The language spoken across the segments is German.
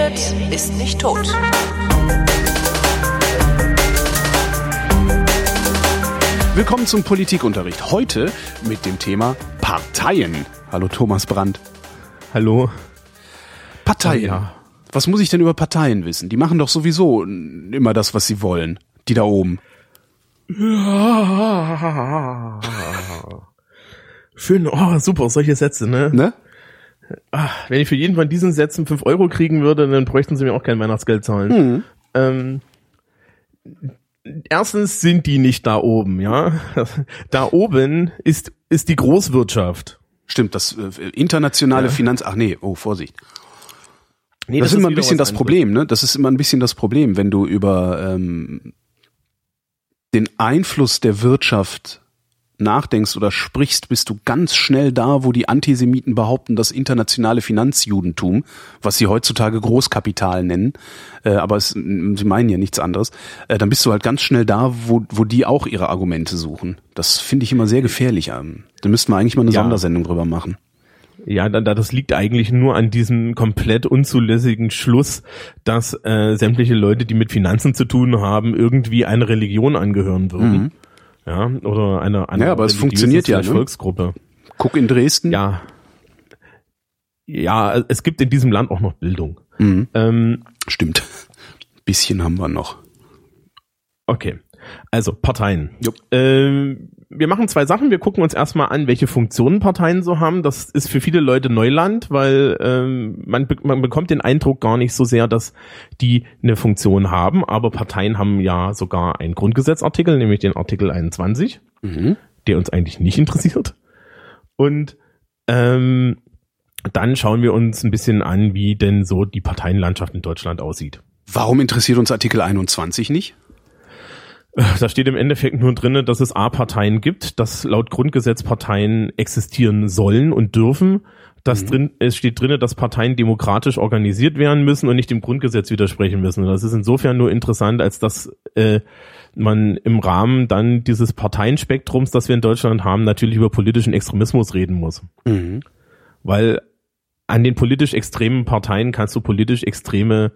redet, ist nicht tot. Willkommen zum Politikunterricht. Heute mit dem Thema Parteien. Hallo Thomas Brandt. Hallo. Parteien. Ja. Was muss ich denn über Parteien wissen? Die machen doch sowieso immer das, was sie wollen. Die da oben. Schön, oh, super, solche Sätze, ne? Ne? Ach, wenn ich für jeden von diesen Sätzen fünf Euro kriegen würde, dann bräuchten sie mir auch kein Weihnachtsgeld zahlen. Hm. Ähm, erstens sind die nicht da oben, ja. Da oben ist, ist die Großwirtschaft. Stimmt, das äh, internationale ja. Finanz, ach nee, oh, Vorsicht. Nee, das, das ist immer ein bisschen das Problem, ne? Das ist immer ein bisschen das Problem, wenn du über ähm, den Einfluss der Wirtschaft nachdenkst oder sprichst, bist du ganz schnell da, wo die Antisemiten behaupten, das internationale Finanzjudentum, was sie heutzutage Großkapital nennen, äh, aber es, sie meinen ja nichts anderes, äh, dann bist du halt ganz schnell da, wo, wo die auch ihre Argumente suchen. Das finde ich immer sehr gefährlich. Ähm, da müssten wir eigentlich mal eine ja. Sondersendung drüber machen. Ja, das liegt eigentlich nur an diesem komplett unzulässigen Schluss, dass äh, sämtliche Leute, die mit Finanzen zu tun haben, irgendwie einer Religion angehören würden. Mhm. Ja, oder einer eine ja, aber es funktioniert ja, ne? Volksgruppe. Guck in Dresden. Ja. Ja, es gibt in diesem Land auch noch Bildung. Mhm. Ähm, Stimmt. Bisschen haben wir noch. Okay. Also Parteien. Ähm, wir machen zwei Sachen. Wir gucken uns erstmal an, welche Funktionen Parteien so haben. Das ist für viele Leute Neuland, weil ähm, man, be man bekommt den Eindruck gar nicht so sehr, dass die eine Funktion haben. Aber Parteien haben ja sogar einen Grundgesetzartikel, nämlich den Artikel 21, mhm. der uns eigentlich nicht interessiert. Und ähm, dann schauen wir uns ein bisschen an, wie denn so die Parteienlandschaft in Deutschland aussieht. Warum interessiert uns Artikel 21 nicht? Da steht im Endeffekt nur drinne, dass es A-Parteien gibt, dass laut Grundgesetz Parteien existieren sollen und dürfen. Das mhm. drin, es steht drinne, dass Parteien demokratisch organisiert werden müssen und nicht dem Grundgesetz widersprechen müssen. Das ist insofern nur interessant, als dass äh, man im Rahmen dann dieses Parteienspektrums, das wir in Deutschland haben, natürlich über politischen Extremismus reden muss. Mhm. Weil an den politisch extremen Parteien kannst du politisch extreme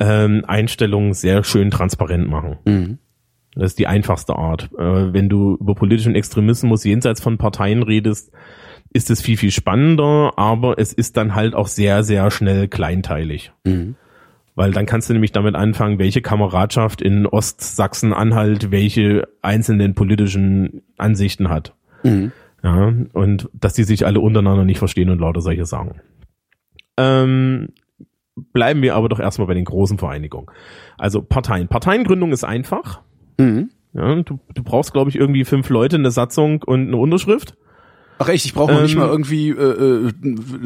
ähm, Einstellungen sehr schön transparent machen. Mhm. Das ist die einfachste Art. Äh, wenn du über politischen Extremismus jenseits von Parteien redest, ist es viel, viel spannender, aber es ist dann halt auch sehr, sehr schnell kleinteilig. Mhm. Weil dann kannst du nämlich damit anfangen, welche Kameradschaft in Ostsachsen-Anhalt welche einzelnen politischen Ansichten hat. Mhm. Ja, und dass die sich alle untereinander nicht verstehen und lauter solche Sachen. Ähm, bleiben wir aber doch erstmal bei den großen Vereinigungen. Also Parteien. Parteiengründung ist einfach. Mhm. Ja, du, du brauchst, glaube ich, irgendwie fünf Leute, eine Satzung und eine Unterschrift. Ach echt, ich brauche ähm, nicht mal irgendwie äh,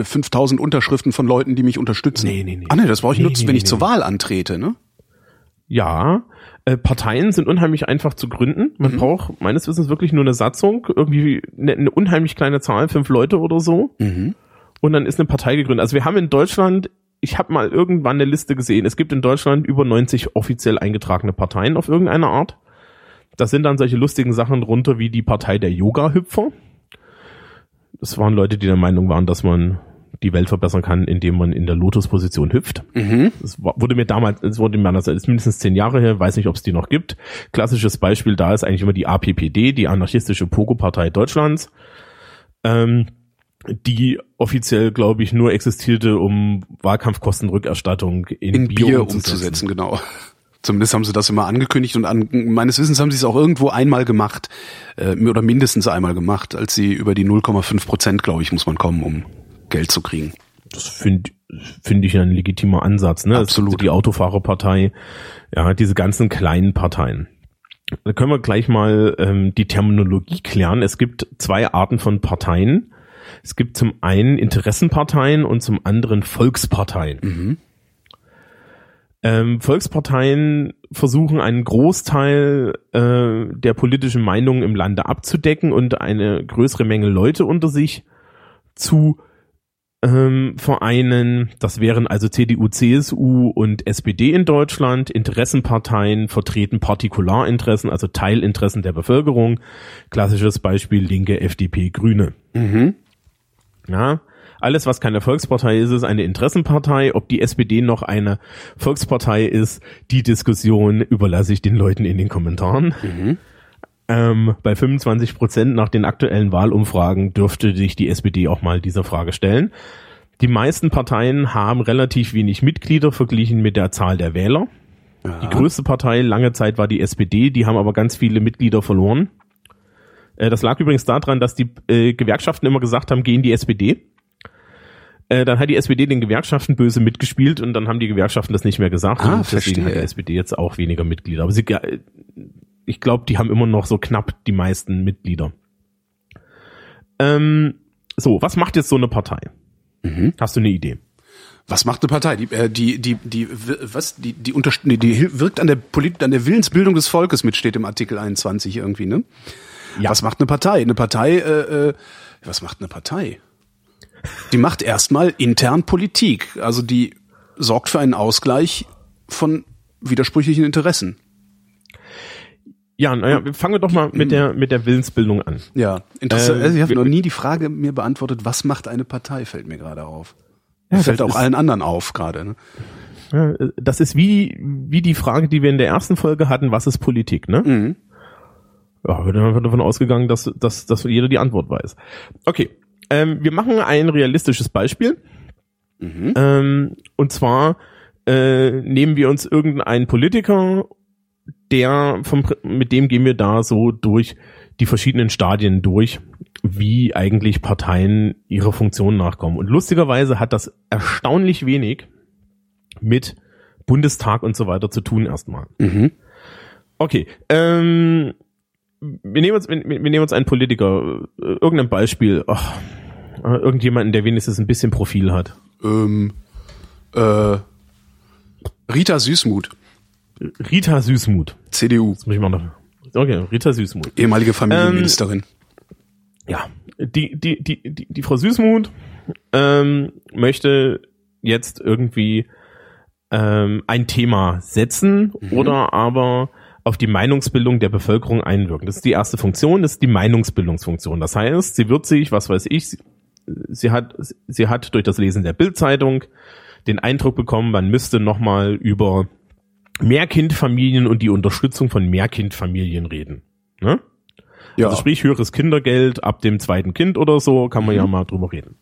5000 äh, Unterschriften von Leuten, die mich unterstützen. Nee, nee, nee. Ah nee, das brauche ich nee, nutzen, nee, wenn ich nee. zur Wahl antrete, ne? Ja, äh, Parteien sind unheimlich einfach zu gründen. Man mhm. braucht meines Wissens wirklich nur eine Satzung, irgendwie eine, eine unheimlich kleine Zahl, fünf Leute oder so. Mhm. Und dann ist eine Partei gegründet. Also wir haben in Deutschland ich habe mal irgendwann eine Liste gesehen. Es gibt in Deutschland über 90 offiziell eingetragene Parteien auf irgendeine Art. Das sind dann solche lustigen Sachen drunter wie die Partei der Yoga-Hüpfer. Das waren Leute, die der Meinung waren, dass man die Welt verbessern kann, indem man in der Lotus-Position hüpft. Mhm. Das wurde mir damals, es wurde mir das ist mindestens zehn Jahre her, weiß nicht, ob es die noch gibt. Klassisches Beispiel da ist eigentlich immer die APPD, die anarchistische Pogo-Partei Deutschlands. Ähm, die offiziell, glaube ich, nur existierte, um Wahlkampfkostenrückerstattung in, in Bier, Bier umzusetzen. umzusetzen. Genau. Zumindest haben sie das immer angekündigt und an, meines Wissens haben sie es auch irgendwo einmal gemacht äh, oder mindestens einmal gemacht, als sie über die 0,5 Prozent, glaube ich, muss man kommen, um Geld zu kriegen. Das finde finde ich ein legitimer Ansatz. Ne? Absolut. Die Autofahrerpartei, ja, diese ganzen kleinen Parteien. Da können wir gleich mal ähm, die Terminologie klären. Es gibt zwei Arten von Parteien. Es gibt zum einen Interessenparteien und zum anderen Volksparteien. Mhm. Ähm, Volksparteien versuchen einen Großteil äh, der politischen Meinungen im Lande abzudecken und eine größere Menge Leute unter sich zu ähm, vereinen. Das wären also CDU, CSU und SPD in Deutschland. Interessenparteien vertreten Partikularinteressen, also Teilinteressen der Bevölkerung. Klassisches Beispiel Linke, FDP, Grüne. Mhm. Ja, Alles, was keine Volkspartei ist, ist eine Interessenpartei. Ob die SPD noch eine Volkspartei ist, die Diskussion überlasse ich den Leuten in den Kommentaren. Mhm. Ähm, bei 25 Prozent nach den aktuellen Wahlumfragen dürfte sich die SPD auch mal dieser Frage stellen. Die meisten Parteien haben relativ wenig Mitglieder verglichen mit der Zahl der Wähler. Ja. Die größte Partei lange Zeit war die SPD, die haben aber ganz viele Mitglieder verloren. Äh, das lag übrigens daran, dass die äh, Gewerkschaften immer gesagt haben, gehen die SPD. Äh, dann hat die SPD den Gewerkschaften böse mitgespielt und dann haben die Gewerkschaften das nicht mehr gesagt. Ah, und deswegen verstehe. hat die SPD jetzt auch weniger Mitglieder. Aber sie, äh, ich glaube, die haben immer noch so knapp die meisten Mitglieder. Ähm, so, was macht jetzt so eine Partei? Mhm. Hast du eine Idee? Was macht eine Partei? Die, äh, die, die, die, was, die, die, unter, die, die wirkt an der Polit, an der Willensbildung des Volkes mit, steht im Artikel 21 irgendwie, ne? Ja. Was macht eine Partei? Eine Partei, äh, äh, was macht eine Partei? Die macht erstmal intern Politik. Also die sorgt für einen Ausgleich von widersprüchlichen Interessen. Ja, naja, fangen wir doch mal mit der mit der Willensbildung an. Ja, interessant. Ähm, also ich habe noch nie die Frage mir beantwortet, was macht eine Partei, fällt mir gerade auf. Ja, fällt auch allen anderen auf gerade. Ne? Ja, das ist wie wie die Frage, die wir in der ersten Folge hatten, was ist Politik, ne? Mhm. Ja, wird einfach davon ausgegangen, dass, dass, dass jeder die Antwort weiß. Okay, ähm, wir machen ein realistisches Beispiel. Mhm. Ähm, und zwar äh, nehmen wir uns irgendeinen Politiker der vom, mit dem gehen wir da so durch die verschiedenen Stadien durch, wie eigentlich Parteien ihrer Funktion nachkommen. Und lustigerweise hat das erstaunlich wenig mit Bundestag und so weiter zu tun erstmal. Mhm. Okay, ähm, wir nehmen uns, wir, wir nehmen uns einen Politiker, äh, irgendein Beispiel, äh, irgendjemanden, der wenigstens ein bisschen Profil hat. Ähm, äh, Rita Süßmuth. Rita Süßmuth. CDU. Das muss ich mal noch. Okay, Rita Süßmuth. Ehemalige Familienministerin. Ähm, ja, die, die, die, die, die Frau Süßmuth ähm, möchte jetzt irgendwie ähm, ein Thema setzen mhm. oder aber auf die Meinungsbildung der Bevölkerung einwirken. Das ist die erste Funktion, das ist die Meinungsbildungsfunktion. Das heißt, sie wird sich, was weiß ich, sie, hat, sie hat durch das Lesen der Bildzeitung den Eindruck bekommen, man müsste nochmal über Mehrkindfamilien und die Unterstützung von Mehrkindfamilien reden. Ne? Ja. Also sprich höheres Kindergeld ab dem zweiten Kind oder so, kann man mhm. ja mal drüber reden.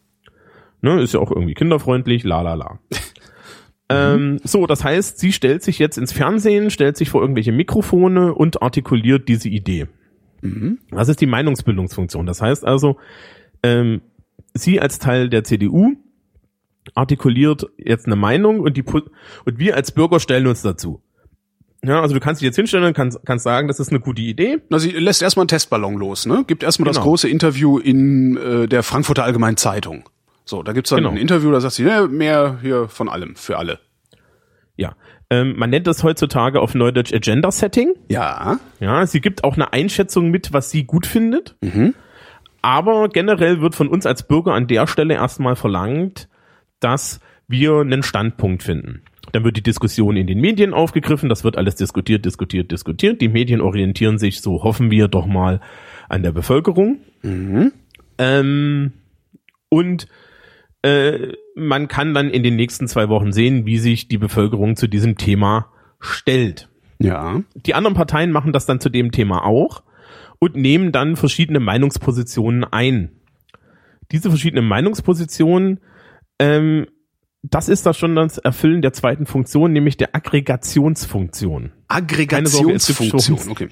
Ne? Ist ja auch irgendwie kinderfreundlich, la la la. ähm, so, das heißt, sie stellt sich jetzt ins Fernsehen, stellt sich vor irgendwelche Mikrofone und artikuliert diese Idee. Mhm. Das ist die Meinungsbildungsfunktion. Das heißt also, ähm, sie als Teil der CDU artikuliert jetzt eine Meinung und die und wir als Bürger stellen uns dazu. Ja, also du kannst dich jetzt hinstellen und kannst, kannst sagen, das ist eine gute Idee. Na, sie lässt erstmal einen Testballon los, ne? Gibt erstmal genau. das große Interview in äh, der Frankfurter Allgemeinen Zeitung. So, da gibt's dann genau. ein Interview, da sagt sie, ne, mehr hier von allem, für alle. Ja. Ähm, man nennt das heutzutage auf Neudeutsch Agenda Setting. Ja. Ja, sie gibt auch eine Einschätzung mit, was sie gut findet. Mhm. Aber generell wird von uns als Bürger an der Stelle erstmal verlangt, dass wir einen Standpunkt finden. Dann wird die Diskussion in den Medien aufgegriffen, das wird alles diskutiert, diskutiert, diskutiert. Die Medien orientieren sich, so hoffen wir doch mal, an der Bevölkerung. Mhm. Ähm, und äh, man kann dann in den nächsten zwei Wochen sehen, wie sich die Bevölkerung zu diesem Thema stellt. Ja. Die anderen Parteien machen das dann zu dem Thema auch und nehmen dann verschiedene Meinungspositionen ein. Diese verschiedenen Meinungspositionen ähm, das ist da schon das Erfüllen der zweiten Funktion, nämlich der Aggregationsfunktion. Aggregationsfunktion, okay.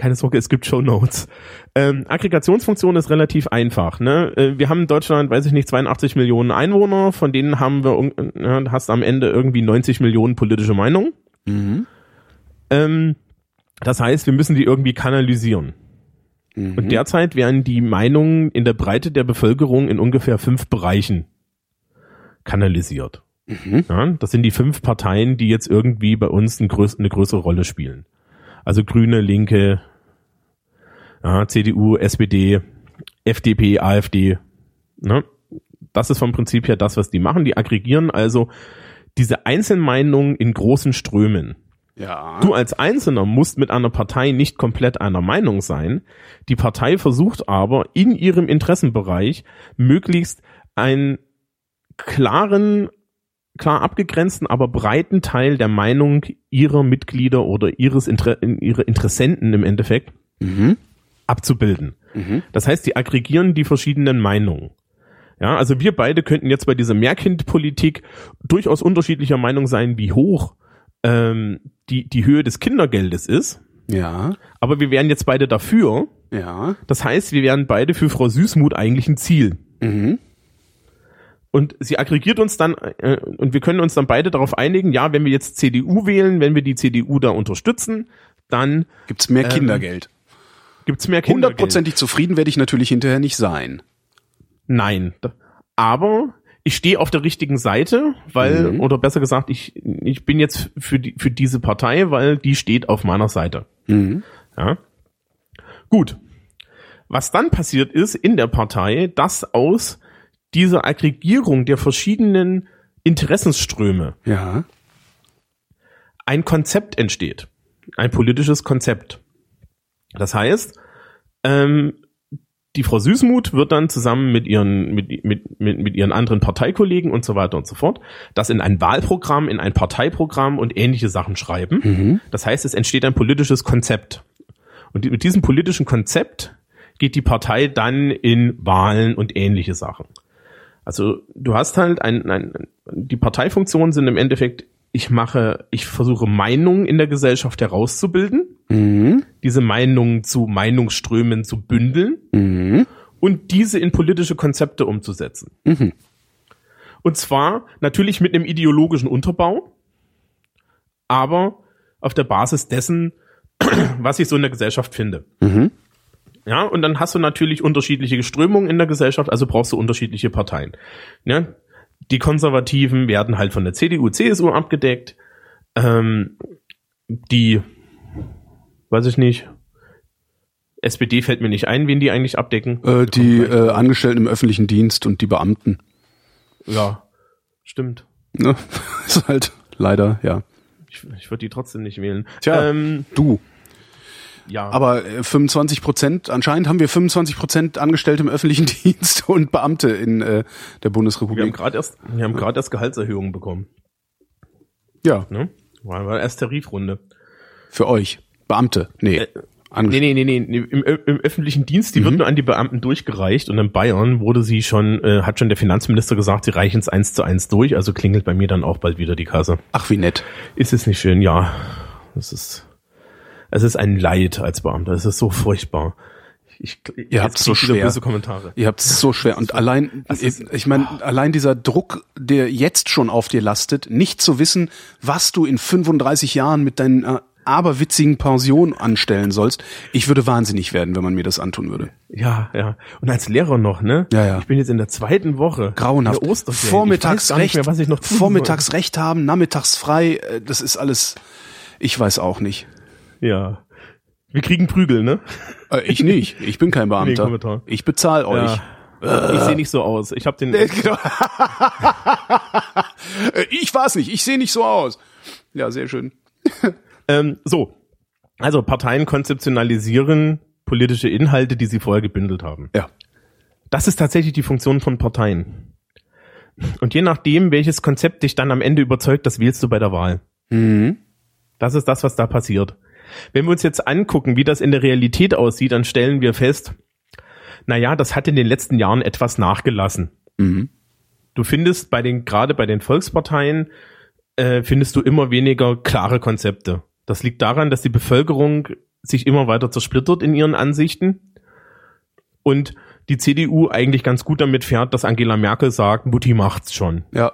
Keine Sorge, es gibt Show Notes. Ähm, Aggregationsfunktion ist relativ einfach. Ne? Äh, wir haben in Deutschland, weiß ich nicht, 82 Millionen Einwohner, von denen haben wir, äh, hast am Ende irgendwie 90 Millionen politische Meinungen. Mhm. Ähm, das heißt, wir müssen die irgendwie kanalisieren. Mhm. Und derzeit werden die Meinungen in der Breite der Bevölkerung in ungefähr fünf Bereichen kanalisiert. Mhm. Ja, das sind die fünf Parteien, die jetzt irgendwie bei uns eine, größ eine größere Rolle spielen. Also Grüne, Linke, ja, CDU, SPD, FDP, AfD. Ne? Das ist vom Prinzip her das, was die machen. Die aggregieren also diese Einzelmeinungen in großen Strömen. Ja. Du als Einzelner musst mit einer Partei nicht komplett einer Meinung sein. Die Partei versucht aber in ihrem Interessenbereich möglichst einen klaren, klar abgegrenzten, aber breiten Teil der Meinung ihrer Mitglieder oder ihres Inter ihrer Interessenten im Endeffekt mhm. Abzubilden. Mhm. Das heißt, die aggregieren die verschiedenen Meinungen. Ja, also wir beide könnten jetzt bei dieser Mehrkindpolitik durchaus unterschiedlicher Meinung sein, wie hoch ähm, die, die Höhe des Kindergeldes ist. Ja. Aber wir wären jetzt beide dafür. Ja. Das heißt, wir wären beide für Frau Süßmuth eigentlich ein Ziel. Mhm. Und sie aggregiert uns dann, äh, und wir können uns dann beide darauf einigen, ja, wenn wir jetzt CDU wählen, wenn wir die CDU da unterstützen, dann gibt's mehr ähm, Kindergeld. Gibt's mehr Kindergeld. Hundertprozentig zufrieden werde ich natürlich hinterher nicht sein. Nein. Aber ich stehe auf der richtigen Seite, weil, mhm. oder besser gesagt, ich, ich bin jetzt für, die, für diese Partei, weil die steht auf meiner Seite. Mhm. Ja. Gut. Was dann passiert ist in der Partei, dass aus dieser Aggregierung der verschiedenen Interessensströme ja. ein Konzept entsteht. Ein politisches Konzept. Das heißt, ähm, die Frau Süßmuth wird dann zusammen mit ihren, mit, mit, mit, mit ihren anderen Parteikollegen und so weiter und so fort das in ein Wahlprogramm, in ein Parteiprogramm und ähnliche Sachen schreiben. Mhm. Das heißt, es entsteht ein politisches Konzept. Und mit diesem politischen Konzept geht die Partei dann in Wahlen und ähnliche Sachen. Also du hast halt ein, ein die Parteifunktionen sind im Endeffekt, ich mache, ich versuche Meinungen in der Gesellschaft herauszubilden, mhm. diese Meinungen zu Meinungsströmen zu bündeln mhm. und diese in politische Konzepte umzusetzen. Mhm. Und zwar natürlich mit einem ideologischen Unterbau, aber auf der Basis dessen, was ich so in der Gesellschaft finde. Mhm. Ja, und dann hast du natürlich unterschiedliche Strömungen in der Gesellschaft, also brauchst du unterschiedliche Parteien. Ja, die Konservativen werden halt von der CDU, CSU abgedeckt. Ähm, die, weiß ich nicht, SPD fällt mir nicht ein, wen die eigentlich abdecken. Äh, die äh, Angestellten im öffentlichen Dienst und die Beamten. Ja, stimmt. Ne? ist halt leider, ja. Ich, ich würde die trotzdem nicht wählen. Tja, ähm, du. Ja. Aber 25 äh, Prozent, anscheinend haben wir 25 Prozent Angestellte im öffentlichen Dienst und Beamte in äh, der Bundesrepublik. Wir haben gerade erst, wir haben gerade erst Gehaltserhöhungen bekommen. Ja. Ne? War, war erst Tarifrunde. Für euch. Beamte. Nee. Äh, Nee, nee, nee, nee. Im, Im öffentlichen Dienst, die mhm. wird nur an die Beamten durchgereicht und in Bayern wurde sie schon, äh, hat schon der Finanzminister gesagt, sie reichen es eins zu eins durch, also klingelt bei mir dann auch bald wieder die Kasse. Ach, wie nett. Ist es nicht schön? Ja. Das ist, es ist ein Leid als Beamter. Es ist so furchtbar. Ich, ihr habt so schwer. Böse Kommentare. Ihr habt es so schwer. Und allein, ist, ich meine, oh. allein dieser Druck, der jetzt schon auf dir lastet, nicht zu wissen, was du in 35 Jahren mit deinen äh, aberwitzigen Pension anstellen sollst. Ich würde wahnsinnig werden, wenn man mir das antun würde. Ja, ja. Und als Lehrer noch, ne? Ja, ja. Ich bin jetzt in der zweiten Woche. Grauenhaft. Vormittags recht, mehr, was ich noch vormittags soll. recht haben, nachmittags frei. Äh, das ist alles. Ich weiß auch nicht. Ja. Wir kriegen Prügel, ne? Äh, ich nicht. Ich bin kein Beamter. Nee, ich bezahle euch. Ja. Ich sehe nicht so aus. Ich habe den. Genau. ich war's nicht. Ich sehe nicht so aus. Ja, sehr schön. Ähm, so, also Parteien konzeptionalisieren politische Inhalte, die sie vorher gebündelt haben. Ja. Das ist tatsächlich die Funktion von Parteien. Und je nachdem, welches Konzept dich dann am Ende überzeugt, das wählst du bei der Wahl. Mhm. Das ist das, was da passiert. Wenn wir uns jetzt angucken, wie das in der Realität aussieht, dann stellen wir fest, na ja, das hat in den letzten Jahren etwas nachgelassen. Mhm. Du findest bei den, gerade bei den Volksparteien, äh, findest du immer weniger klare Konzepte. Das liegt daran, dass die Bevölkerung sich immer weiter zersplittert in ihren Ansichten und die CDU eigentlich ganz gut damit fährt, dass Angela Merkel sagt, Mutti macht's schon. Ja.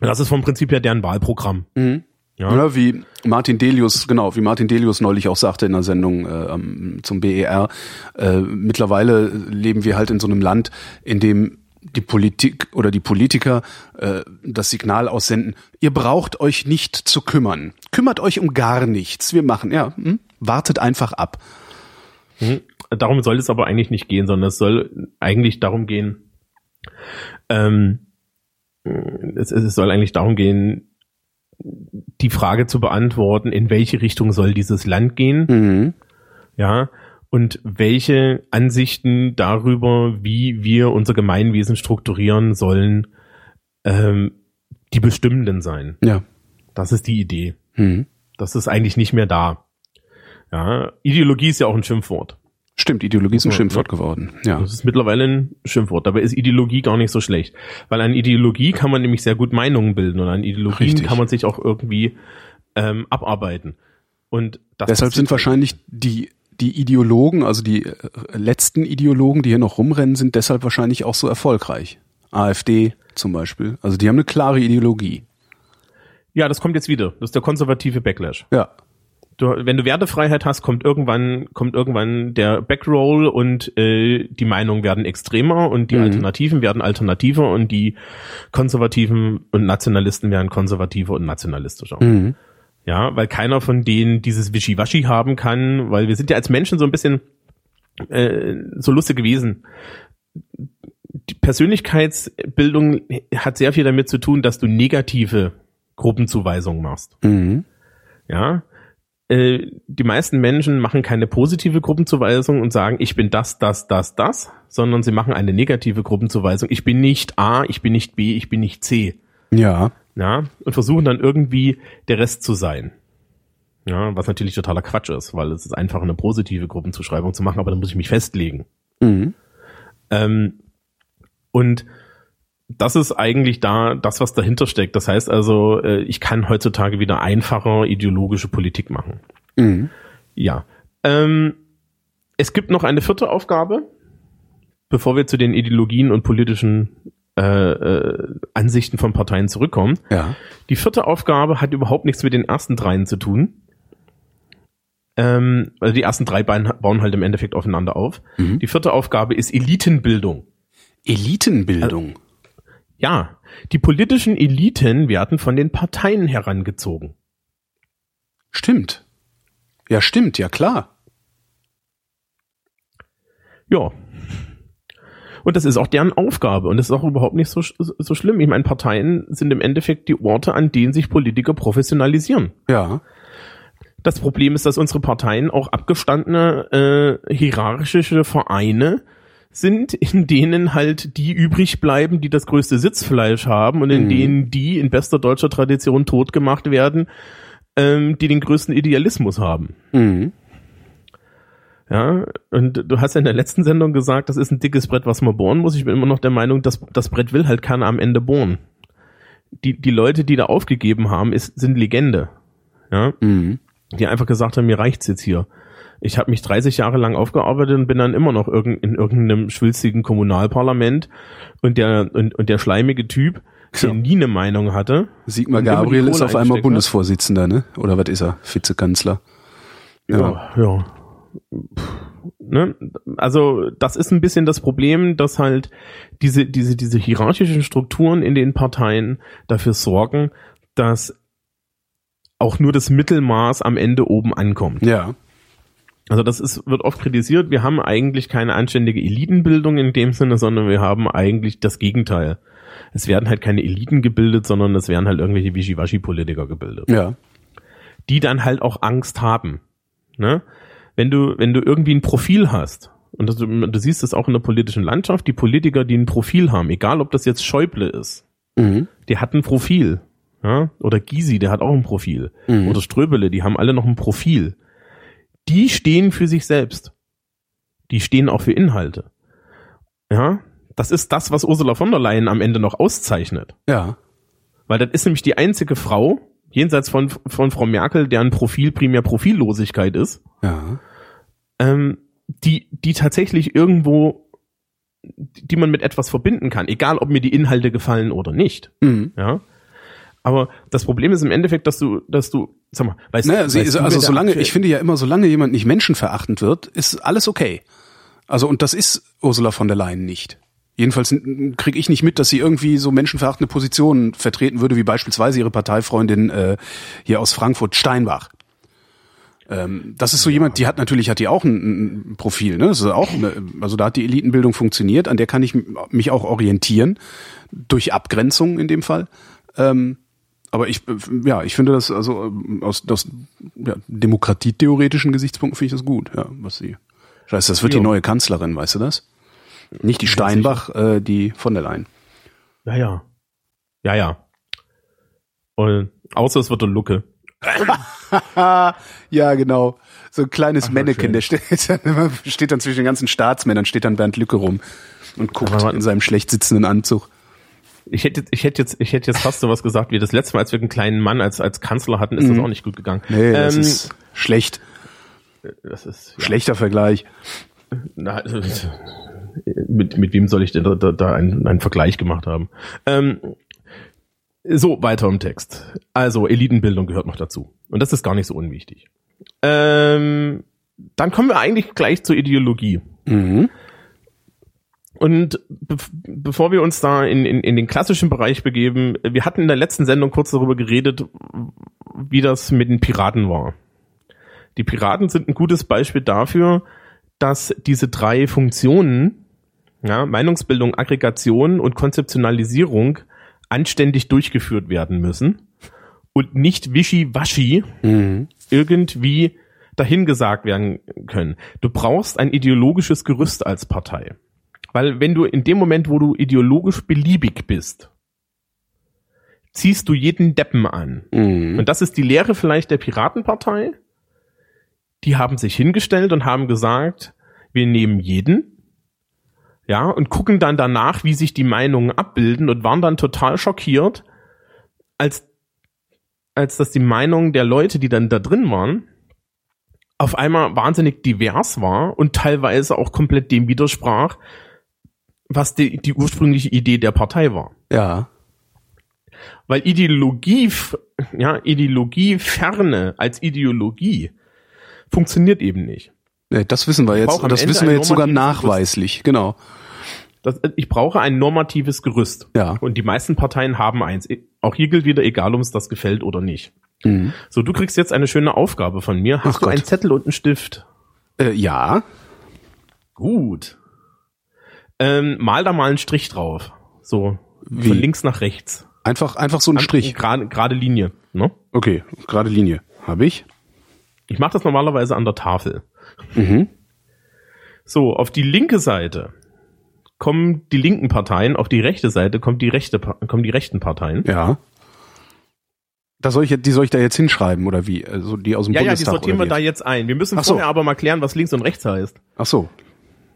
Das ist vom Prinzip her deren Wahlprogramm. Mhm. Ja. ja. wie Martin Delius, genau, wie Martin Delius neulich auch sagte in der Sendung äh, zum BER, äh, mittlerweile leben wir halt in so einem Land, in dem die Politik oder die Politiker äh, das Signal aussenden, ihr braucht euch nicht zu kümmern. Kümmert euch um gar nichts. Wir machen, ja, hm, wartet einfach ab. Hm. Darum soll es aber eigentlich nicht gehen, sondern es soll eigentlich darum gehen, ähm, es, es soll eigentlich darum gehen, die Frage zu beantworten, in welche Richtung soll dieses Land gehen? Mhm. Ja, und welche Ansichten darüber, wie wir unser Gemeinwesen strukturieren sollen, ähm, die bestimmenden sein. Ja. Das ist die Idee. Mhm. Das ist eigentlich nicht mehr da. Ja, Ideologie ist ja auch ein Schimpfwort. Stimmt, Ideologie ist ein Schimpfwort geworden. Ja. Das ist mittlerweile ein Schimpfwort. Dabei ist Ideologie gar nicht so schlecht. Weil an Ideologie kann man nämlich sehr gut Meinungen bilden und an Ideologien Richtig. kann man sich auch irgendwie ähm, abarbeiten. Und deshalb sind wahrscheinlich die die Ideologen, also die äh, letzten Ideologen, die hier noch rumrennen, sind deshalb wahrscheinlich auch so erfolgreich. AfD zum Beispiel. Also die haben eine klare Ideologie. Ja, das kommt jetzt wieder. Das ist der konservative Backlash. Ja. Du, wenn du Wertefreiheit hast, kommt irgendwann kommt irgendwann der Backroll und äh, die Meinungen werden extremer und die mhm. Alternativen werden alternativer und die Konservativen und Nationalisten werden konservativer und nationalistischer. Mhm. Ja, weil keiner von denen dieses Wischiwaschi haben kann, weil wir sind ja als Menschen so ein bisschen äh, so lustig gewesen. Die Persönlichkeitsbildung hat sehr viel damit zu tun, dass du negative Gruppenzuweisungen machst. Mhm. Ja, äh, die meisten Menschen machen keine positive Gruppenzuweisung und sagen, ich bin das, das, das, das, sondern sie machen eine negative Gruppenzuweisung. Ich bin nicht A, ich bin nicht B, ich bin nicht C. Ja ja, und versuchen dann irgendwie der Rest zu sein. Ja, was natürlich totaler Quatsch ist, weil es ist einfach eine positive Gruppenzuschreibung zu machen, aber dann muss ich mich festlegen. Mhm. Ähm, und das ist eigentlich da das, was dahinter steckt. Das heißt also, äh, ich kann heutzutage wieder einfacher ideologische Politik machen. Mhm. Ja. Ähm, es gibt noch eine vierte Aufgabe, bevor wir zu den Ideologien und politischen äh, äh, Ansichten von Parteien zurückkommen. Ja. Die vierte Aufgabe hat überhaupt nichts mit den ersten dreien zu tun. Ähm, also die ersten drei bauen halt im Endeffekt aufeinander auf. Mhm. Die vierte Aufgabe ist Elitenbildung. Elitenbildung? Ja, die politischen Eliten werden von den Parteien herangezogen. Stimmt. Ja, stimmt, ja klar. Ja, und das ist auch deren Aufgabe. Und das ist auch überhaupt nicht so, so schlimm. Ich meine, Parteien sind im Endeffekt die Orte, an denen sich Politiker professionalisieren. Ja. Das Problem ist, dass unsere Parteien auch abgestandene äh, hierarchische Vereine sind, in denen halt die übrig bleiben, die das größte Sitzfleisch haben und in mhm. denen die in bester deutscher Tradition tot gemacht werden, ähm, die den größten Idealismus haben. Mhm. Ja, und du hast ja in der letzten Sendung gesagt, das ist ein dickes Brett, was man bohren muss. Ich bin immer noch der Meinung, dass das Brett will halt keiner am Ende bohren. Die, die Leute, die da aufgegeben haben, ist, sind Legende. Ja, mhm. die einfach gesagt haben, mir reicht's jetzt hier. Ich habe mich 30 Jahre lang aufgearbeitet und bin dann immer noch irgend, in irgendeinem schwülstigen Kommunalparlament und der und, und der schleimige Typ, der nie eine Meinung hatte. Sigmar Gabriel ist auf einmal Bundesvorsitzender, ne? Oder was ist er? Vizekanzler. Ja, ja. ja ne? Also das ist ein bisschen das Problem, dass halt diese, diese, diese hierarchischen Strukturen in den Parteien dafür sorgen, dass auch nur das Mittelmaß am Ende oben ankommt. Ja. Also das ist, wird oft kritisiert, wir haben eigentlich keine anständige Elitenbildung in dem Sinne, sondern wir haben eigentlich das Gegenteil. Es werden halt keine Eliten gebildet, sondern es werden halt irgendwelche Wischiwaschi-Politiker gebildet. Ja. Die dann halt auch Angst haben. Ne? wenn du, wenn du irgendwie ein Profil hast, und das, du siehst es auch in der politischen Landschaft, die Politiker, die ein Profil haben, egal ob das jetzt Schäuble ist, mhm. die hat ein Profil. Ja? Oder Gysi, der hat auch ein Profil. Mhm. Oder Ströbele, die haben alle noch ein Profil. Die stehen für sich selbst. Die stehen auch für Inhalte. Ja, das ist das, was Ursula von der Leyen am Ende noch auszeichnet. Ja. Weil das ist nämlich die einzige Frau, jenseits von, von Frau Merkel, deren Profil primär Profillosigkeit ist, ja. ähm, die, die tatsächlich irgendwo, die man mit etwas verbinden kann, egal ob mir die Inhalte gefallen oder nicht. Mhm. Ja. Aber das Problem ist im Endeffekt, dass du, dass du, sag mal, weißt, naja, weißt ist, also solange, ich finde ja immer, solange jemand nicht menschenverachtend wird, ist alles okay. Also und das ist Ursula von der Leyen nicht. Jedenfalls kriege ich nicht mit, dass sie irgendwie so menschenverachtende Positionen vertreten würde, wie beispielsweise ihre Parteifreundin äh, hier aus Frankfurt, Steinbach. Ähm, das ist so jemand, die hat natürlich hat die auch ein, ein Profil, ne? Das ist auch eine, also da hat die Elitenbildung funktioniert, an der kann ich mich auch orientieren durch Abgrenzung in dem Fall. Ähm, aber ich, ja, ich finde das also aus, aus ja, demokratietheoretischen Gesichtspunkten finde ich das gut, ja, was sie Das, das wird jo. die neue Kanzlerin, weißt du das? Nicht die Steinbach, äh, die von der Leyen. Ja, ja. Ja, ja. Und außer es wird der Lucke. ja, genau. So ein kleines Ach, Mannequin, der steht, steht dann zwischen den ganzen Staatsmännern, steht dann Bernd Lücke rum und guckt in seinem schlecht sitzenden Anzug. Ich hätte, ich hätte jetzt, ich hätte jetzt fast sowas gesagt wie das letzte Mal, als wir einen kleinen Mann als, als Kanzler hatten, ist mhm. das auch nicht gut gegangen. Nee, ähm, das ist schlecht. Das ist ja. schlechter Vergleich. Na, also, mit, mit wem soll ich denn da, da, da einen, einen Vergleich gemacht haben? Ähm, so, weiter im Text. Also, Elitenbildung gehört noch dazu. Und das ist gar nicht so unwichtig. Ähm, dann kommen wir eigentlich gleich zur Ideologie. Mhm. Und be bevor wir uns da in, in, in den klassischen Bereich begeben, wir hatten in der letzten Sendung kurz darüber geredet, wie das mit den Piraten war. Die Piraten sind ein gutes Beispiel dafür, dass diese drei Funktionen, ja, Meinungsbildung, Aggregation und Konzeptionalisierung, anständig durchgeführt werden müssen und nicht wischiwaschi mhm. irgendwie dahingesagt werden können. Du brauchst ein ideologisches Gerüst als Partei. Weil wenn du in dem Moment, wo du ideologisch beliebig bist, ziehst du jeden Deppen an. Mhm. Und das ist die Lehre vielleicht der Piratenpartei. Die haben sich hingestellt und haben gesagt, wir nehmen jeden, ja, und gucken dann danach, wie sich die Meinungen abbilden und waren dann total schockiert, als, als dass die Meinung der Leute, die dann da drin waren, auf einmal wahnsinnig divers war und teilweise auch komplett dem widersprach, was die, die ursprüngliche Idee der Partei war. Ja. Weil Ideologie, ja, Ideologie ferne als Ideologie funktioniert eben nicht. Nee, das wissen wir jetzt. Das wissen wir jetzt sogar nachweislich. Gerüst. Genau. Das, ich brauche ein normatives Gerüst. Ja. Und die meisten Parteien haben eins. Auch hier gilt wieder, egal, um es das gefällt oder nicht. Mhm. So, du kriegst jetzt eine schöne Aufgabe von mir. Hast Ach du Gott. einen Zettel und einen Stift? Äh, ja. Gut. Ähm, mal da mal einen Strich drauf. So, Wie? von links nach rechts. Einfach, einfach so ein An, Strich. Gerade, gerade Linie, ne? Okay, gerade Linie. Habe ich. Ich mache das normalerweise an der Tafel. Mhm. So, auf die linke Seite kommen die linken Parteien, auf die rechte Seite kommen die rechte, kommen die rechten Parteien. Ja. Da soll ich, die soll ich da jetzt hinschreiben oder wie? Also die aus dem ja, Bundestag. Ja, die sortieren wir da jetzt ein. Wir müssen Ach vorher so. aber mal klären, was links und rechts heißt. Ach so.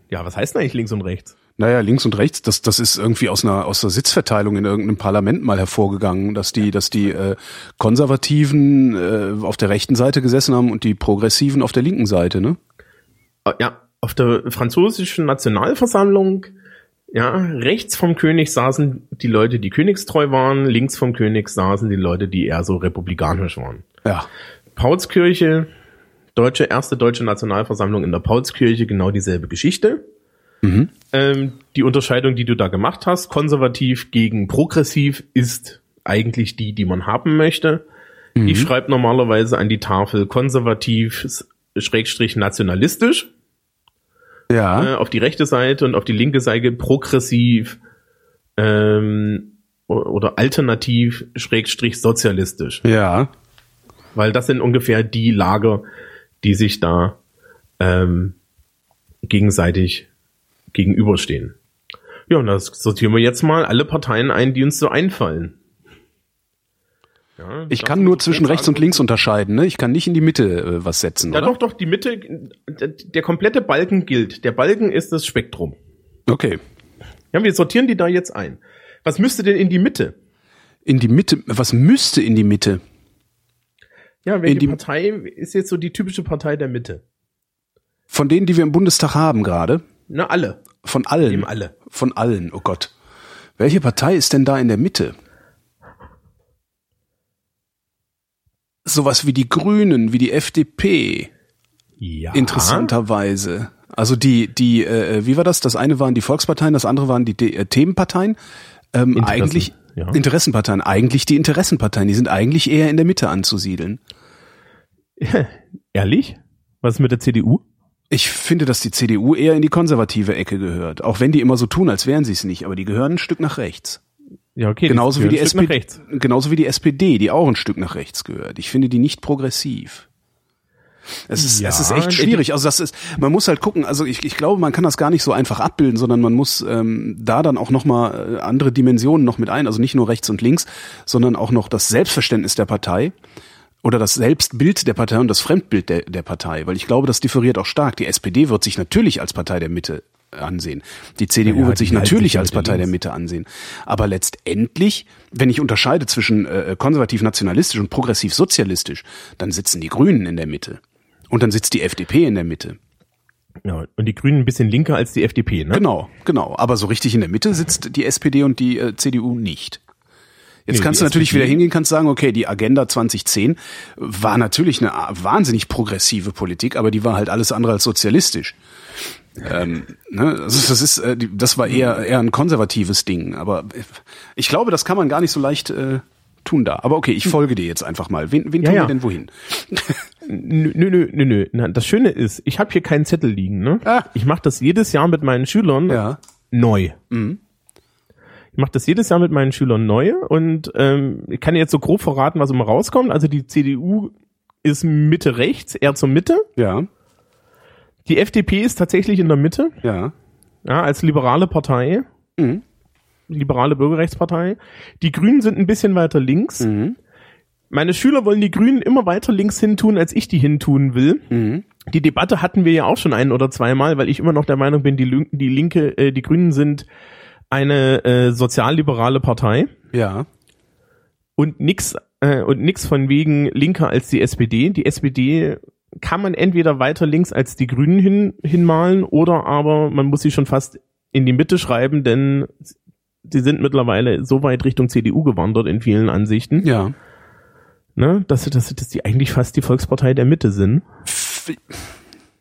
Ja, was heißt denn eigentlich links und rechts? Naja, links und rechts, das, das ist irgendwie aus einer aus der Sitzverteilung in irgendeinem Parlament mal hervorgegangen, dass die, dass die äh, Konservativen äh, auf der rechten Seite gesessen haben und die Progressiven auf der linken Seite, ne? Ah, ja, auf der französischen Nationalversammlung, ja, rechts vom König saßen die Leute, die königstreu waren, links vom König saßen die Leute, die eher so republikanisch waren. Ja. Paulskirche, deutsche erste deutsche Nationalversammlung in der Paulskirche, genau dieselbe Geschichte. Mhm. Ähm, die Unterscheidung, die du da gemacht hast, konservativ gegen progressiv, ist eigentlich die, die man haben möchte. Mhm. Ich schreibe normalerweise an die Tafel konservativ, schrägstrich nationalistisch. Ja. Äh, auf die rechte Seite und auf die linke Seite progressiv ähm, oder alternativ, schrägstrich sozialistisch. Ja. Weil das sind ungefähr die Lager, die sich da ähm, gegenseitig gegenüberstehen. Ja, und das sortieren wir jetzt mal alle Parteien ein, die uns so einfallen. Ja, ich kann nur zwischen rechts und links unterscheiden, ne? Ich kann nicht in die Mitte äh, was setzen, Ja, oder? doch, doch, die Mitte, der, der komplette Balken gilt. Der Balken ist das Spektrum. Okay. Ja, wir sortieren die da jetzt ein. Was müsste denn in die Mitte? In die Mitte, was müsste in die Mitte? Ja, welche die Partei ist jetzt so die typische Partei der Mitte? Von denen, die wir im Bundestag haben gerade? Na, alle. Von allen. Eben alle. Von allen, oh Gott. Welche Partei ist denn da in der Mitte? Sowas wie die Grünen, wie die FDP. Ja. Interessanterweise. Also die, die, äh, wie war das? Das eine waren die Volksparteien, das andere waren die De äh, Themenparteien. Ähm, Interessen, eigentlich ja. Interessenparteien, eigentlich die Interessenparteien, die sind eigentlich eher in der Mitte anzusiedeln. Ehrlich? Was ist mit der CDU? Ich finde, dass die CDU eher in die konservative Ecke gehört. Auch wenn die immer so tun, als wären sie es nicht, aber die gehören ein Stück nach rechts. Ja, okay. Genauso wie die SPD, genauso wie die SPD, die auch ein Stück nach rechts gehört. Ich finde die nicht progressiv. Es ist, ja, es ist echt schwierig. Also das ist, man muss halt gucken. Also ich, ich glaube, man kann das gar nicht so einfach abbilden, sondern man muss ähm, da dann auch noch mal äh, andere Dimensionen noch mit ein. Also nicht nur rechts und links, sondern auch noch das Selbstverständnis der Partei oder das Selbstbild der Partei und das Fremdbild der, der Partei, weil ich glaube, das differiert auch stark. Die SPD wird sich natürlich als Partei der Mitte ansehen. Die CDU ja, wird sich natürlich als Partei der Mitte ansehen. Aber letztendlich, wenn ich unterscheide zwischen äh, konservativ-nationalistisch und progressiv-sozialistisch, dann sitzen die Grünen in der Mitte. Und dann sitzt die FDP in der Mitte. Ja, und die Grünen ein bisschen linker als die FDP, ne? Genau, genau. Aber so richtig in der Mitte sitzt die SPD und die äh, CDU nicht. Jetzt nee, kannst du natürlich wieder hingehen, kannst sagen, okay, die Agenda 2010 war natürlich eine wahnsinnig progressive Politik, aber die war halt alles andere als sozialistisch. Ähm, ne? also das ist, äh, das war eher eher ein konservatives Ding. Aber ich glaube, das kann man gar nicht so leicht äh, tun da. Aber okay, ich folge dir jetzt einfach mal. Wen, wen ja, tun ja. wir denn wohin? nö, nö, nö, nö. Na, das Schöne ist, ich habe hier keinen Zettel liegen. Ne? Ah. Ich mache das jedes Jahr mit meinen Schülern ja. neu. Mhm. Ich mache das jedes Jahr mit meinen Schülern neu und ähm, ich kann jetzt so grob verraten, was immer rauskommt. Also die CDU ist Mitte rechts, eher zur Mitte. Ja. Die FDP ist tatsächlich in der Mitte. Ja. Ja, als liberale Partei. Mhm. Liberale Bürgerrechtspartei. Die Grünen sind ein bisschen weiter links. Mhm. Meine Schüler wollen die Grünen immer weiter links hin tun, als ich die hin tun will. Mhm. Die Debatte hatten wir ja auch schon ein oder zweimal, weil ich immer noch der Meinung bin, die, die Linke, äh, die Grünen sind eine äh, sozialliberale Partei. Ja. Und nix äh, und nix von wegen linker als die SPD. Die SPD kann man entweder weiter links als die Grünen hin, hinmalen oder aber man muss sie schon fast in die Mitte schreiben, denn sie sind mittlerweile so weit Richtung CDU gewandert in vielen Ansichten. Ja. Ne, dass, dass, dass die eigentlich fast die Volkspartei der Mitte sind.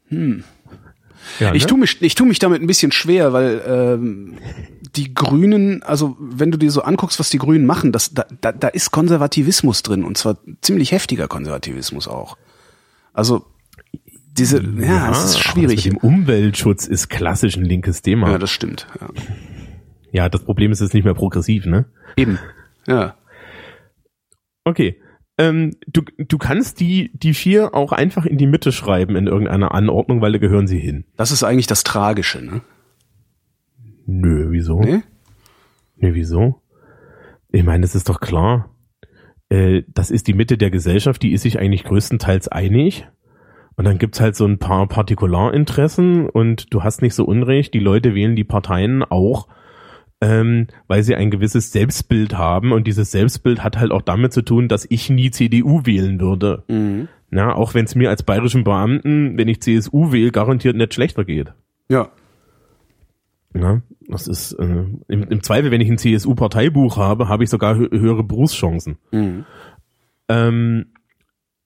Hm. Ja, ne? Ich tue mich, ich tu mich damit ein bisschen schwer, weil ähm, die Grünen, also wenn du dir so anguckst, was die Grünen machen, das, da, da, da ist Konservativismus drin und zwar ziemlich heftiger Konservativismus auch. Also diese, ja, ja es ist schwierig. Im Umweltschutz ist klassisch ein linkes Thema. Ja, das stimmt. Ja, ja das Problem ist, es ist nicht mehr progressiv, ne? Eben. Ja. Okay. Ähm, du, du kannst die, die vier auch einfach in die Mitte schreiben in irgendeiner Anordnung, weil da gehören sie hin. Das ist eigentlich das Tragische, ne? Nö, wieso? Nee? Nee, wieso? Ich meine, das ist doch klar. Äh, das ist die Mitte der Gesellschaft, die ist sich eigentlich größtenteils einig. Und dann gibt's halt so ein paar Partikularinteressen und du hast nicht so unrecht, die Leute wählen die Parteien auch, ähm, weil sie ein gewisses Selbstbild haben und dieses Selbstbild hat halt auch damit zu tun, dass ich nie CDU wählen würde. Mhm. Na, auch wenn es mir als bayerischen Beamten, wenn ich CSU wähle, garantiert nicht schlechter geht. Ja. Na, das ist äh, im, im Zweifel, wenn ich ein CSU-Parteibuch habe, habe ich sogar hö höhere Berufschancen. Mhm. Ähm,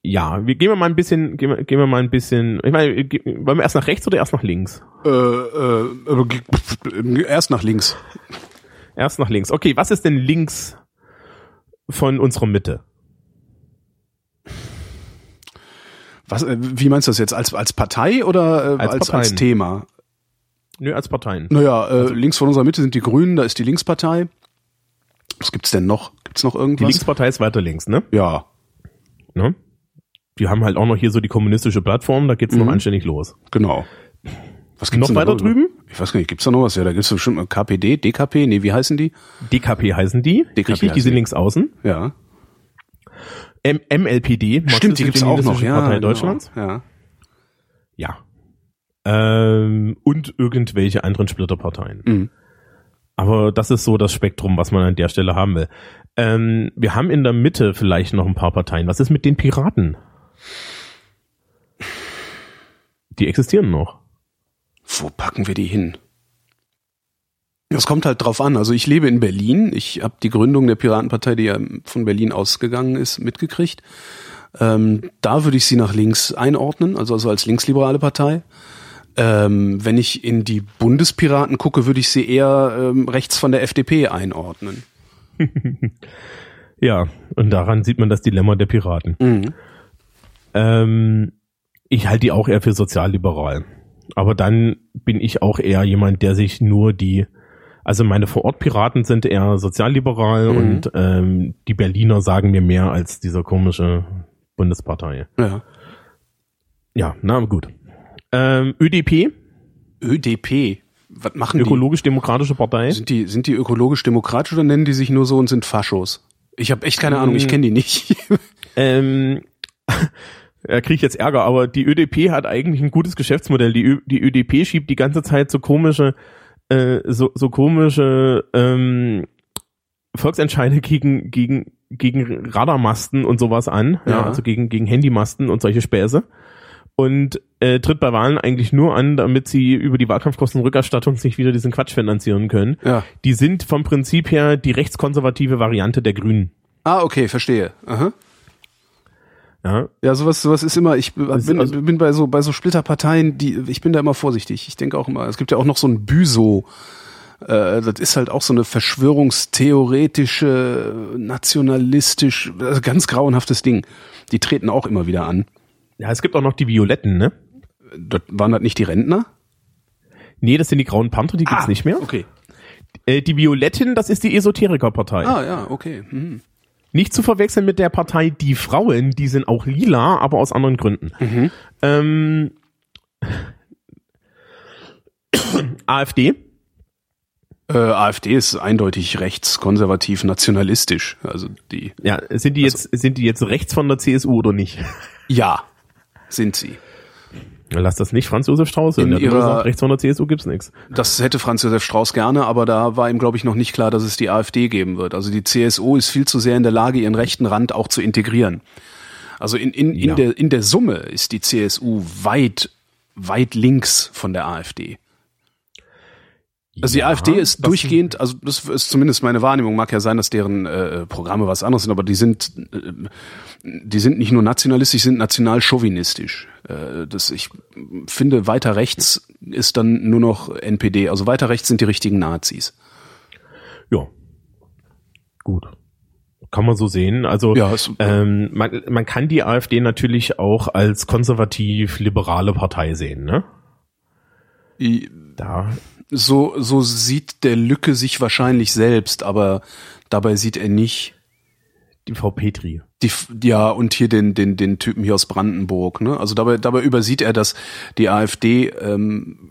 ja, wir gehen wir mal ein bisschen, gehen wir, gehen wir mal ein bisschen. Ich meine, wollen wir erst nach rechts oder erst nach links? Äh, äh, erst nach links. Erst nach links. Okay, was ist denn links von unserer Mitte? Was, äh, wie meinst du das jetzt? Als, als Partei oder äh, als, als, als Thema? Nö, als Parteien. Naja, äh, also, links von unserer Mitte sind die Grünen, da ist die Linkspartei. Was gibt's denn noch? Gibt's noch irgendwas? Die Linkspartei ist weiter links, ne? Ja. Ne? Die haben halt auch noch hier so die kommunistische Plattform, da geht's mhm. noch anständig los. Genau. Was gibt's noch weiter drüben? Ich weiß gar nicht, gibt's da noch was? Ja, da gibt's bestimmt KPD, DKP, nee, wie heißen die? DKP heißen die. DKP Richtig, die sind links außen. Ja. M MLPD, Stimmt, die gibt's auch noch, ja. Partei genau. Deutschlands. Ja. Ja. Ähm, und irgendwelche anderen Splitterparteien. Mhm. Aber das ist so das Spektrum, was man an der Stelle haben will. Ähm, wir haben in der Mitte vielleicht noch ein paar Parteien. Was ist mit den Piraten? Die existieren noch. Wo packen wir die hin? Das kommt halt drauf an. Also ich lebe in Berlin. Ich habe die Gründung der Piratenpartei, die ja von Berlin ausgegangen ist, mitgekriegt. Ähm, da würde ich sie nach links einordnen, also, also als linksliberale Partei. Ähm, wenn ich in die Bundespiraten gucke, würde ich sie eher ähm, rechts von der FDP einordnen. ja, und daran sieht man das Dilemma der Piraten. Mhm. Ähm, ich halte die auch eher für sozialliberal. Aber dann bin ich auch eher jemand, der sich nur die, also meine Vorortpiraten sind eher sozialliberal mhm. und ähm, die Berliner sagen mir mehr als dieser komische Bundespartei. Ja. Ja, na gut. Ähm, ÖDP. ÖDP. Was machen die? Ökologisch-Demokratische Partei. Sind die, sind die ökologisch-demokratisch oder nennen die sich nur so und sind Faschos? Ich habe echt keine Ahnung, ich kenne die nicht. ähm, er kriegt jetzt Ärger, aber die ÖDP hat eigentlich ein gutes Geschäftsmodell. Die, Ö die ÖDP schiebt die ganze Zeit so komische, äh, so, so komische ähm, Volksentscheide gegen, gegen, gegen Radarmasten und sowas an, ja. ja, also gegen, gegen Handymasten und solche Späße und äh, tritt bei Wahlen eigentlich nur an, damit sie über die Wahlkampfkostenrückerstattung sich wieder diesen Quatsch finanzieren können. Ja. Die sind vom Prinzip her die rechtskonservative Variante der Grünen. Ah, okay, verstehe. Aha. Ja. Ja, sowas, sowas ist immer, ich bin, also, bin bei so, bei so Splitterparteien, die, ich bin da immer vorsichtig. Ich denke auch immer, es gibt ja auch noch so ein Büso, äh, das ist halt auch so eine verschwörungstheoretische, nationalistisch, also ganz grauenhaftes Ding. Die treten auch immer wieder an. Ja, es gibt auch noch die Violetten, ne? Das waren das nicht die Rentner? Nee, das sind die Grauen Panther, die gibt's ah, nicht mehr. Okay. Äh, die Violetten, das ist die Esoterikerpartei. Ah, ja, okay. Mhm. Nicht zu verwechseln mit der Partei Die Frauen, die sind auch lila, aber aus anderen Gründen. Mhm. Ähm, AfD. Äh, AfD ist eindeutig rechtskonservativ nationalistisch. Also die. Ja, sind die also, jetzt sind die jetzt rechts von der CSU oder nicht? Ja, sind sie. Lass das nicht Franz Josef Strauß in ihrer, gesagt, rechts von der CSU gibt's nichts. Das hätte Franz Josef Strauß gerne, aber da war ihm glaube ich noch nicht klar, dass es die AfD geben wird. Also die CSU ist viel zu sehr in der Lage, ihren rechten Rand auch zu integrieren. Also in in in ja. der in der Summe ist die CSU weit weit links von der AfD. Also die ja, AfD ist durchgehend, also das ist zumindest meine Wahrnehmung, mag ja sein, dass deren äh, Programme was anderes sind, aber die sind, äh, die sind nicht nur nationalistisch, sind national chauvinistisch. Äh, das, ich finde, weiter rechts ist dann nur noch NPD, also weiter rechts sind die richtigen Nazis. Ja, gut. Kann man so sehen. Also ja, ähm, man, man kann die AfD natürlich auch als konservativ-liberale Partei sehen, ne? Da so, so sieht der Lücke sich wahrscheinlich selbst, aber dabei sieht er nicht die Frau Petri. Die, ja, und hier den, den, den Typen hier aus Brandenburg, ne? Also dabei, dabei übersieht er, dass die AfD ähm,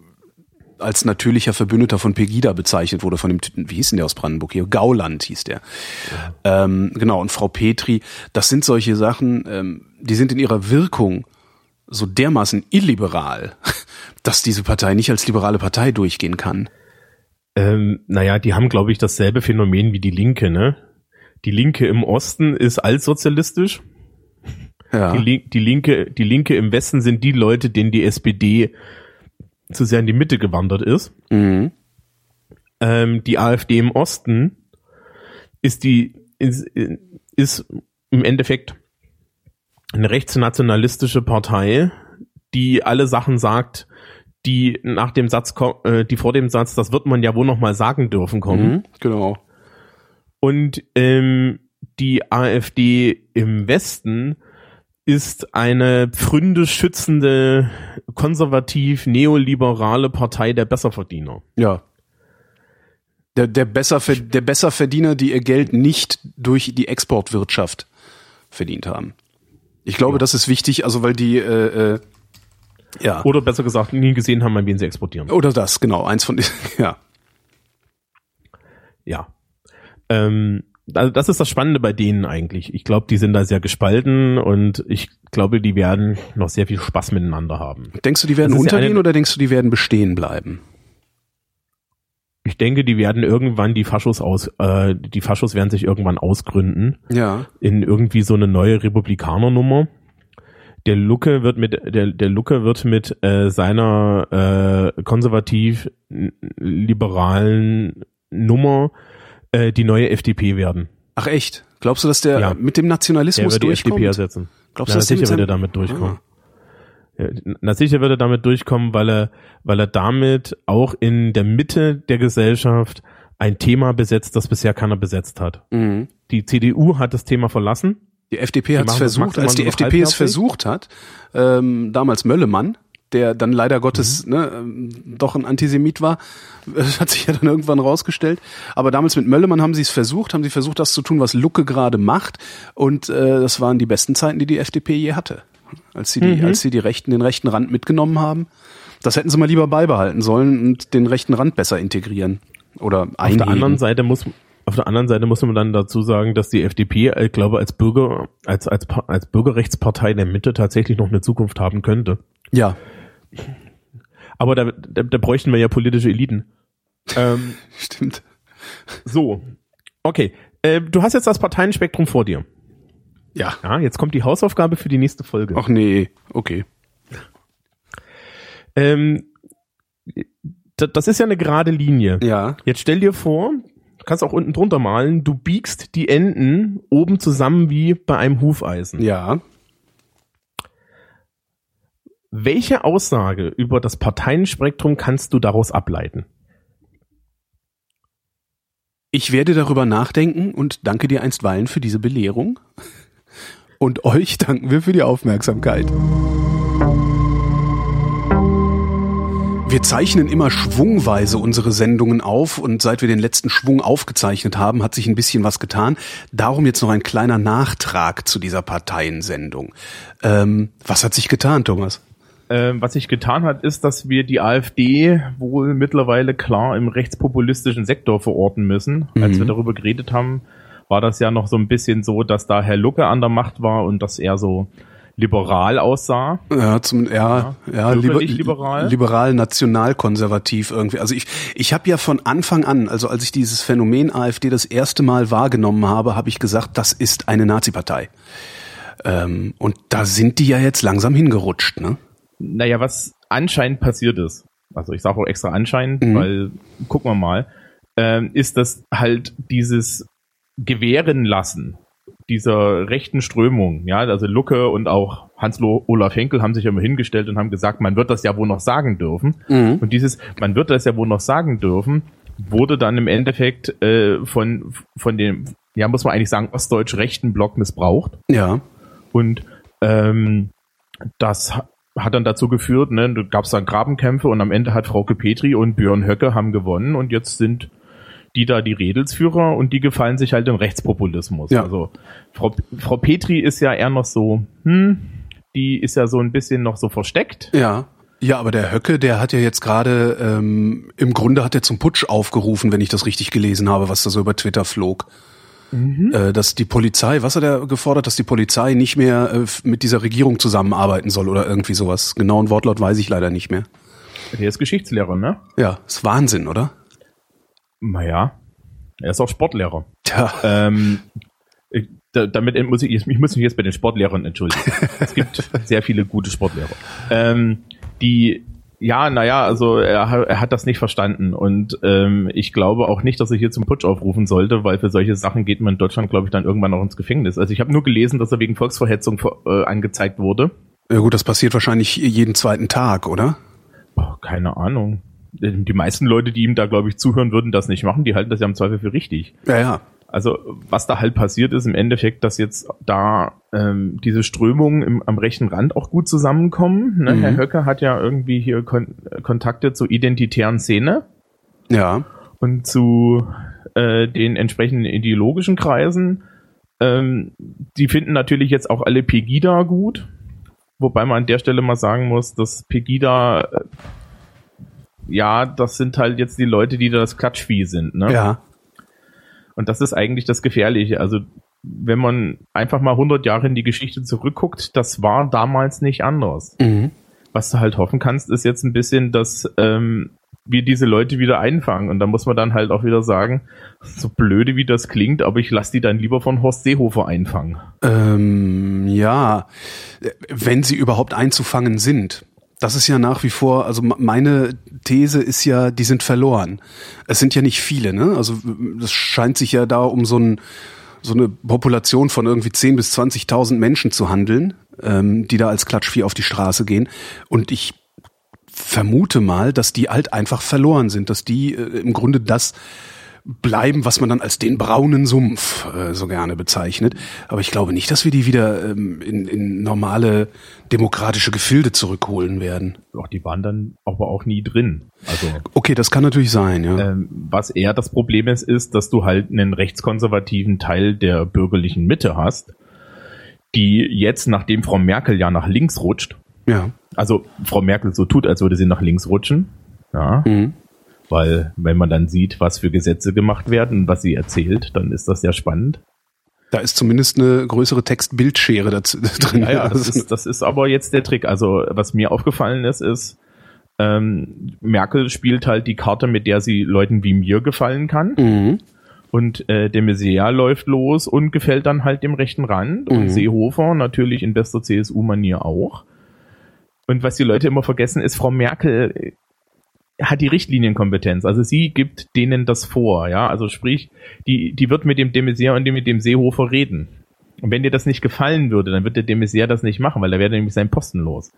als natürlicher Verbündeter von Pegida bezeichnet wurde, von dem Typen, wie hieß denn der aus Brandenburg hier? Gauland hieß der. Ja. Ähm, genau, und Frau Petri, das sind solche Sachen, ähm, die sind in ihrer Wirkung so dermaßen illiberal, dass diese Partei nicht als liberale Partei durchgehen kann. Ähm, naja, die haben, glaube ich, dasselbe Phänomen wie die Linke, ne? Die Linke im Osten ist altsozialistisch. Ja. Die, die, Linke, die Linke im Westen sind die Leute, denen die SPD zu sehr in die Mitte gewandert ist. Mhm. Ähm, die AfD im Osten ist die, ist, ist im Endeffekt eine rechtsnationalistische Partei, die alle Sachen sagt, die nach dem Satz, äh, die vor dem Satz, das wird man ja wohl noch mal sagen dürfen, kommen. Mhm, genau. Und ähm, die AfD im Westen ist eine pfründe schützende, konservativ neoliberale Partei der Besserverdiener. Ja. Der, der, besser, der Besserverdiener, die ihr Geld nicht durch die Exportwirtschaft verdient haben. Ich glaube, ja. das ist wichtig, also weil die äh, äh, ja. Oder besser gesagt, nie gesehen haben, an wen sie exportieren. Oder das, genau. Eins von ja. Ja. Ähm, also das ist das Spannende bei denen eigentlich. Ich glaube, die sind da sehr gespalten und ich glaube, die werden noch sehr viel Spaß miteinander haben. Denkst du, die werden untergehen ja oder denkst du, die werden bestehen bleiben? Ich denke, die werden irgendwann die Faschos aus, äh, die Faschos werden sich irgendwann ausgründen. Ja. In irgendwie so eine neue Republikanernummer der Lucke wird mit der der Lucke wird mit äh, seiner äh, konservativ liberalen Nummer äh, die neue FDP werden. Ach echt? Glaubst du, dass der ja. mit dem Nationalismus der wird durchkommt? Die FDP ersetzen. Glaubst du, dass sicher wird er damit durchkommen? Ah. Na sicher wird er damit durchkommen, weil er weil er damit auch in der Mitte der Gesellschaft ein Thema besetzt, das bisher keiner besetzt hat. Mhm. Die CDU hat das Thema verlassen die FDP hat es versucht, als die FDP es versucht hat, ähm, damals Möllemann, der dann leider Gottes mhm. ne, ähm, doch ein Antisemit war, das hat sich ja dann irgendwann rausgestellt. Aber damals mit Möllemann haben sie es versucht, haben sie versucht, das zu tun, was Lucke gerade macht. Und äh, das waren die besten Zeiten, die die FDP je hatte. als sie die, mhm. als sie die rechten, den rechten Rand mitgenommen haben. Das hätten sie mal lieber beibehalten sollen und den rechten Rand besser integrieren oder einhegen. Auf der anderen Seite muss auf der anderen Seite muss man dann dazu sagen, dass die FDP, ich glaube, als Bürger, als, als, als Bürgerrechtspartei der Mitte tatsächlich noch eine Zukunft haben könnte. Ja. Aber da, da, da bräuchten wir ja politische Eliten. Ähm, Stimmt. So. Okay. Äh, du hast jetzt das Parteienspektrum vor dir. Ja. Ja, jetzt kommt die Hausaufgabe für die nächste Folge. Ach nee, okay. Ähm, das ist ja eine gerade Linie. Ja. Jetzt stell dir vor, kannst auch unten drunter malen, du biegst die Enden oben zusammen wie bei einem Hufeisen. Ja. Welche Aussage über das Parteienspektrum kannst du daraus ableiten? Ich werde darüber nachdenken und danke dir einstweilen für diese Belehrung. Und euch danken wir für die Aufmerksamkeit. Wir zeichnen immer schwungweise unsere Sendungen auf und seit wir den letzten Schwung aufgezeichnet haben, hat sich ein bisschen was getan. Darum jetzt noch ein kleiner Nachtrag zu dieser Parteiensendung. Ähm, was hat sich getan, Thomas? Ähm, was sich getan hat, ist, dass wir die AfD wohl mittlerweile klar im rechtspopulistischen Sektor verorten müssen. Mhm. Als wir darüber geredet haben, war das ja noch so ein bisschen so, dass da Herr Lucke an der Macht war und dass er so liberal aussah. Ja, zum ja, ja, ja liber, liberal. liberal nationalkonservativ irgendwie. Also ich ich habe ja von Anfang an, also als ich dieses Phänomen AfD das erste Mal wahrgenommen habe, habe ich gesagt, das ist eine Nazi-Partei. Ähm, und da sind die ja jetzt langsam hingerutscht, ne? Naja, was anscheinend passiert ist, also ich sage auch extra anscheinend, mhm. weil gucken wir mal, ähm, ist das halt dieses gewähren lassen dieser rechten Strömung, ja, also Lucke und auch Hans-Olaf Henkel haben sich immer hingestellt und haben gesagt, man wird das ja wohl noch sagen dürfen. Mhm. Und dieses, man wird das ja wohl noch sagen dürfen, wurde dann im Endeffekt äh, von, von dem, ja, muss man eigentlich sagen, ostdeutsch-rechten Block missbraucht. Ja. Und ähm, das hat dann dazu geführt, ne, da gab es dann Grabenkämpfe und am Ende hat Frauke Petri und Björn Höcke haben gewonnen und jetzt sind die da die Redelsführer und die gefallen sich halt im Rechtspopulismus. Ja. Also Frau, Frau Petri ist ja eher noch so, hm, die ist ja so ein bisschen noch so versteckt. Ja. Ja, aber der Höcke, der hat ja jetzt gerade, ähm, im Grunde hat er zum Putsch aufgerufen, wenn ich das richtig gelesen habe, was da so über Twitter flog. Mhm. Äh, dass die Polizei, was hat er gefordert, dass die Polizei nicht mehr äh, mit dieser Regierung zusammenarbeiten soll oder irgendwie sowas. Genauen Wortlaut weiß ich leider nicht mehr. Der ist Geschichtslehrer, ne? Ja, ist Wahnsinn, oder? Naja, er ist auch Sportlehrer. Tja. Ähm, ich, da, damit muss ich, ich muss mich jetzt bei den Sportlehrern entschuldigen. es gibt sehr viele gute Sportlehrer. Ähm, die, ja, naja, also er, er hat das nicht verstanden und ähm, ich glaube auch nicht, dass er hier zum Putsch aufrufen sollte, weil für solche Sachen geht man in Deutschland, glaube ich, dann irgendwann auch ins Gefängnis. Also ich habe nur gelesen, dass er wegen Volksverhetzung äh, angezeigt wurde. Ja gut, das passiert wahrscheinlich jeden zweiten Tag, oder? Oh, keine Ahnung die meisten Leute, die ihm da, glaube ich, zuhören, würden das nicht machen. Die halten das ja im Zweifel für richtig. Ja, ja. Also was da halt passiert ist im Endeffekt, dass jetzt da ähm, diese Strömungen im, am rechten Rand auch gut zusammenkommen. Ne? Mhm. Herr Höcke hat ja irgendwie hier Kon Kontakte zur identitären Szene. Ja. Und zu äh, den entsprechenden ideologischen Kreisen. Ähm, die finden natürlich jetzt auch alle Pegida gut. Wobei man an der Stelle mal sagen muss, dass Pegida äh, ja, das sind halt jetzt die Leute, die da das Klatschvieh sind, ne? Ja. Und das ist eigentlich das Gefährliche. Also, wenn man einfach mal 100 Jahre in die Geschichte zurückguckt, das war damals nicht anders. Mhm. Was du halt hoffen kannst, ist jetzt ein bisschen, dass ähm, wir diese Leute wieder einfangen. Und da muss man dann halt auch wieder sagen, so blöde wie das klingt, aber ich lasse die dann lieber von Horst Seehofer einfangen. Ähm, ja, wenn sie überhaupt einzufangen sind. Das ist ja nach wie vor, also meine These ist ja, die sind verloren. Es sind ja nicht viele, ne? Also es scheint sich ja da um so, ein, so eine Population von irgendwie 10.000 bis 20.000 Menschen zu handeln, ähm, die da als Klatschvieh auf die Straße gehen. Und ich vermute mal, dass die halt einfach verloren sind, dass die äh, im Grunde das bleiben, was man dann als den braunen Sumpf äh, so gerne bezeichnet. Aber ich glaube nicht, dass wir die wieder ähm, in, in normale demokratische Gefilde zurückholen werden. Doch, die waren dann aber auch nie drin. Also okay, das kann natürlich sein, ja. Ähm, was eher das Problem ist, ist, dass du halt einen rechtskonservativen Teil der bürgerlichen Mitte hast, die jetzt, nachdem Frau Merkel ja nach links rutscht, ja. also Frau Merkel so tut, als würde sie nach links rutschen, ja, mhm. Weil wenn man dann sieht, was für Gesetze gemacht werden, was sie erzählt, dann ist das sehr spannend. Da ist zumindest eine größere Text-Bildschere drin. Ja, ja das, ist, das ist aber jetzt der Trick. Also was mir aufgefallen ist, ist, ähm, Merkel spielt halt die Karte, mit der sie Leuten wie mir gefallen kann. Mhm. Und äh, de Maizière läuft los und gefällt dann halt dem rechten Rand. Mhm. Und Seehofer natürlich in bester CSU-Manier auch. Und was die Leute immer vergessen, ist, Frau Merkel hat die Richtlinienkompetenz. Also sie gibt denen das vor, ja. Also sprich, die, die wird mit dem de Maizière und mit dem Seehofer reden. Und wenn dir das nicht gefallen würde, dann wird der de Maizière das nicht machen, weil da wäre nämlich sein Posten los.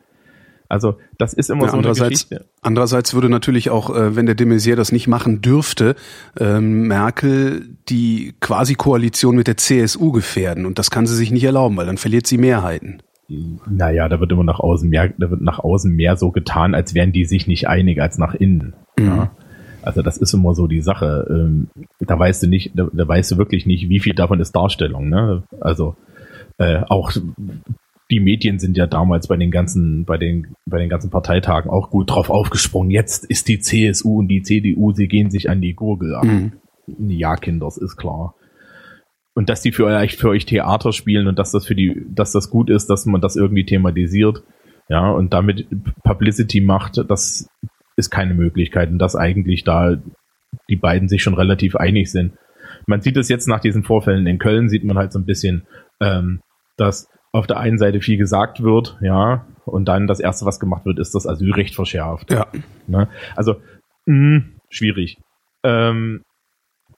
Also das ist immer ja, so eine Geschichte. Andererseits würde natürlich auch, äh, wenn der de Maizière das nicht machen dürfte, ähm, Merkel die Quasi-Koalition mit der CSU gefährden. Und das kann sie sich nicht erlauben, weil dann verliert sie Mehrheiten. Naja, da wird immer nach außen mehr, da wird nach außen mehr so getan, als wären die sich nicht einig als nach innen. Mhm. Ja. Also das ist immer so die Sache. Ähm, da weißt du nicht, da, da weißt du wirklich nicht, wie viel davon ist Darstellung. Ne? Also äh, auch die Medien sind ja damals bei den ganzen, bei den, bei den ganzen Parteitagen auch gut drauf aufgesprungen. Jetzt ist die CSU und die CDU, sie gehen sich an die Gurgel an. Mhm. Ja, Kinder, das ist klar. Und dass die für euch, für euch Theater spielen und dass das für die, dass das gut ist, dass man das irgendwie thematisiert, ja, und damit Publicity macht, das ist keine Möglichkeit. Und dass eigentlich da die beiden sich schon relativ einig sind. Man sieht es jetzt nach diesen Vorfällen in Köln, sieht man halt so ein bisschen, ähm, dass auf der einen Seite viel gesagt wird, ja, und dann das erste, was gemacht wird, ist das Asylrecht verschärft. Ja. Ne? Also mh, schwierig. Ähm,